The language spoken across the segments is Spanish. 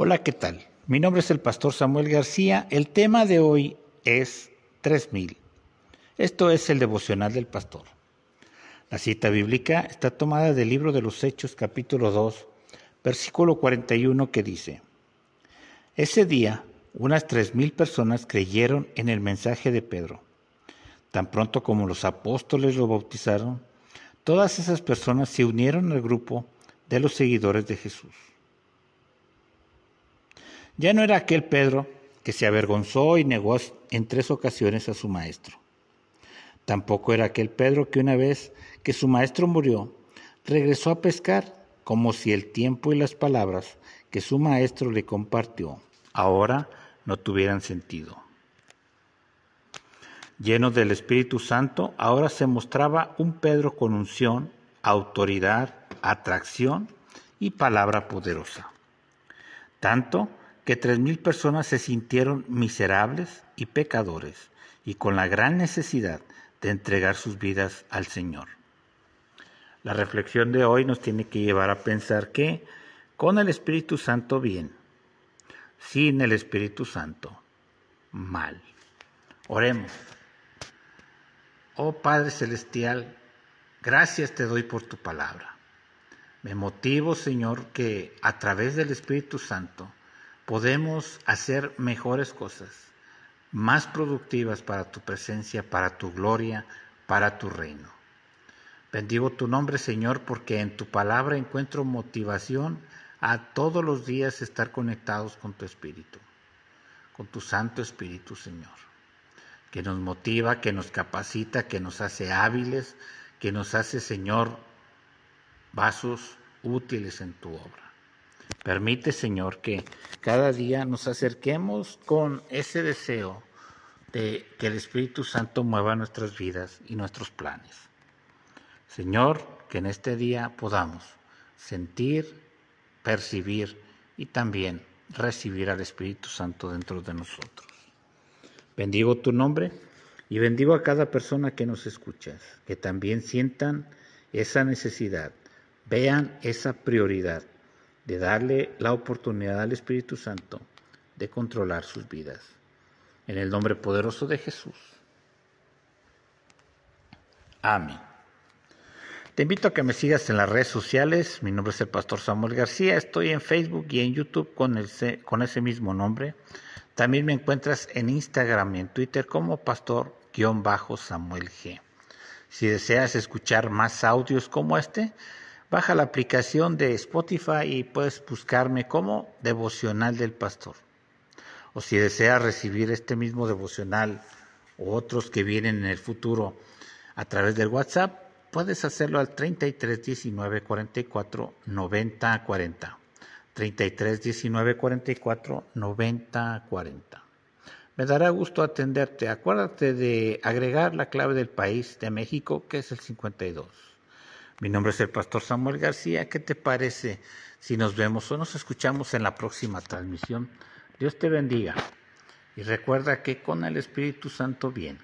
Hola, ¿qué tal? Mi nombre es el pastor Samuel García. El tema de hoy es 3000. Esto es el devocional del pastor. La cita bíblica está tomada del libro de los Hechos capítulo 2, versículo 41 que dice, Ese día unas tres mil personas creyeron en el mensaje de Pedro. Tan pronto como los apóstoles lo bautizaron, todas esas personas se unieron al grupo de los seguidores de Jesús. Ya no era aquel Pedro que se avergonzó y negó en tres ocasiones a su maestro. Tampoco era aquel Pedro que una vez que su maestro murió, regresó a pescar como si el tiempo y las palabras que su maestro le compartió ahora no tuvieran sentido. Lleno del Espíritu Santo, ahora se mostraba un Pedro con unción, autoridad, atracción y palabra poderosa. Tanto que tres mil personas se sintieron miserables y pecadores y con la gran necesidad de entregar sus vidas al Señor. La reflexión de hoy nos tiene que llevar a pensar que con el Espíritu Santo bien, sin el Espíritu Santo mal. Oremos. Oh Padre Celestial, gracias te doy por tu palabra. Me motivo, Señor, que a través del Espíritu Santo podemos hacer mejores cosas, más productivas para tu presencia, para tu gloria, para tu reino. Bendigo tu nombre, Señor, porque en tu palabra encuentro motivación a todos los días estar conectados con tu Espíritu, con tu Santo Espíritu, Señor que nos motiva, que nos capacita, que nos hace hábiles, que nos hace, Señor, vasos útiles en tu obra. Permite, Señor, que cada día nos acerquemos con ese deseo de que el Espíritu Santo mueva nuestras vidas y nuestros planes. Señor, que en este día podamos sentir, percibir y también recibir al Espíritu Santo dentro de nosotros. Bendigo tu nombre y bendigo a cada persona que nos escuchas, que también sientan esa necesidad, vean esa prioridad de darle la oportunidad al Espíritu Santo de controlar sus vidas. En el nombre poderoso de Jesús. Amén. Te invito a que me sigas en las redes sociales. Mi nombre es el pastor Samuel García. Estoy en Facebook y en YouTube con, el, con ese mismo nombre. También me encuentras en Instagram y en Twitter como pastor-samuel G. Si deseas escuchar más audios como este, baja la aplicación de Spotify y puedes buscarme como devocional del pastor. O si deseas recibir este mismo devocional o otros que vienen en el futuro a través del WhatsApp, puedes hacerlo al 33 19 44 90 40. 33 19 44 90 40. Me dará gusto atenderte. Acuérdate de agregar la clave del país de México, que es el 52. Mi nombre es el pastor Samuel García. ¿Qué te parece si nos vemos o nos escuchamos en la próxima transmisión? Dios te bendiga. Y recuerda que con el Espíritu Santo bien.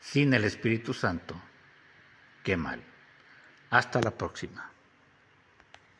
Sin el Espíritu Santo, qué mal. Hasta la próxima.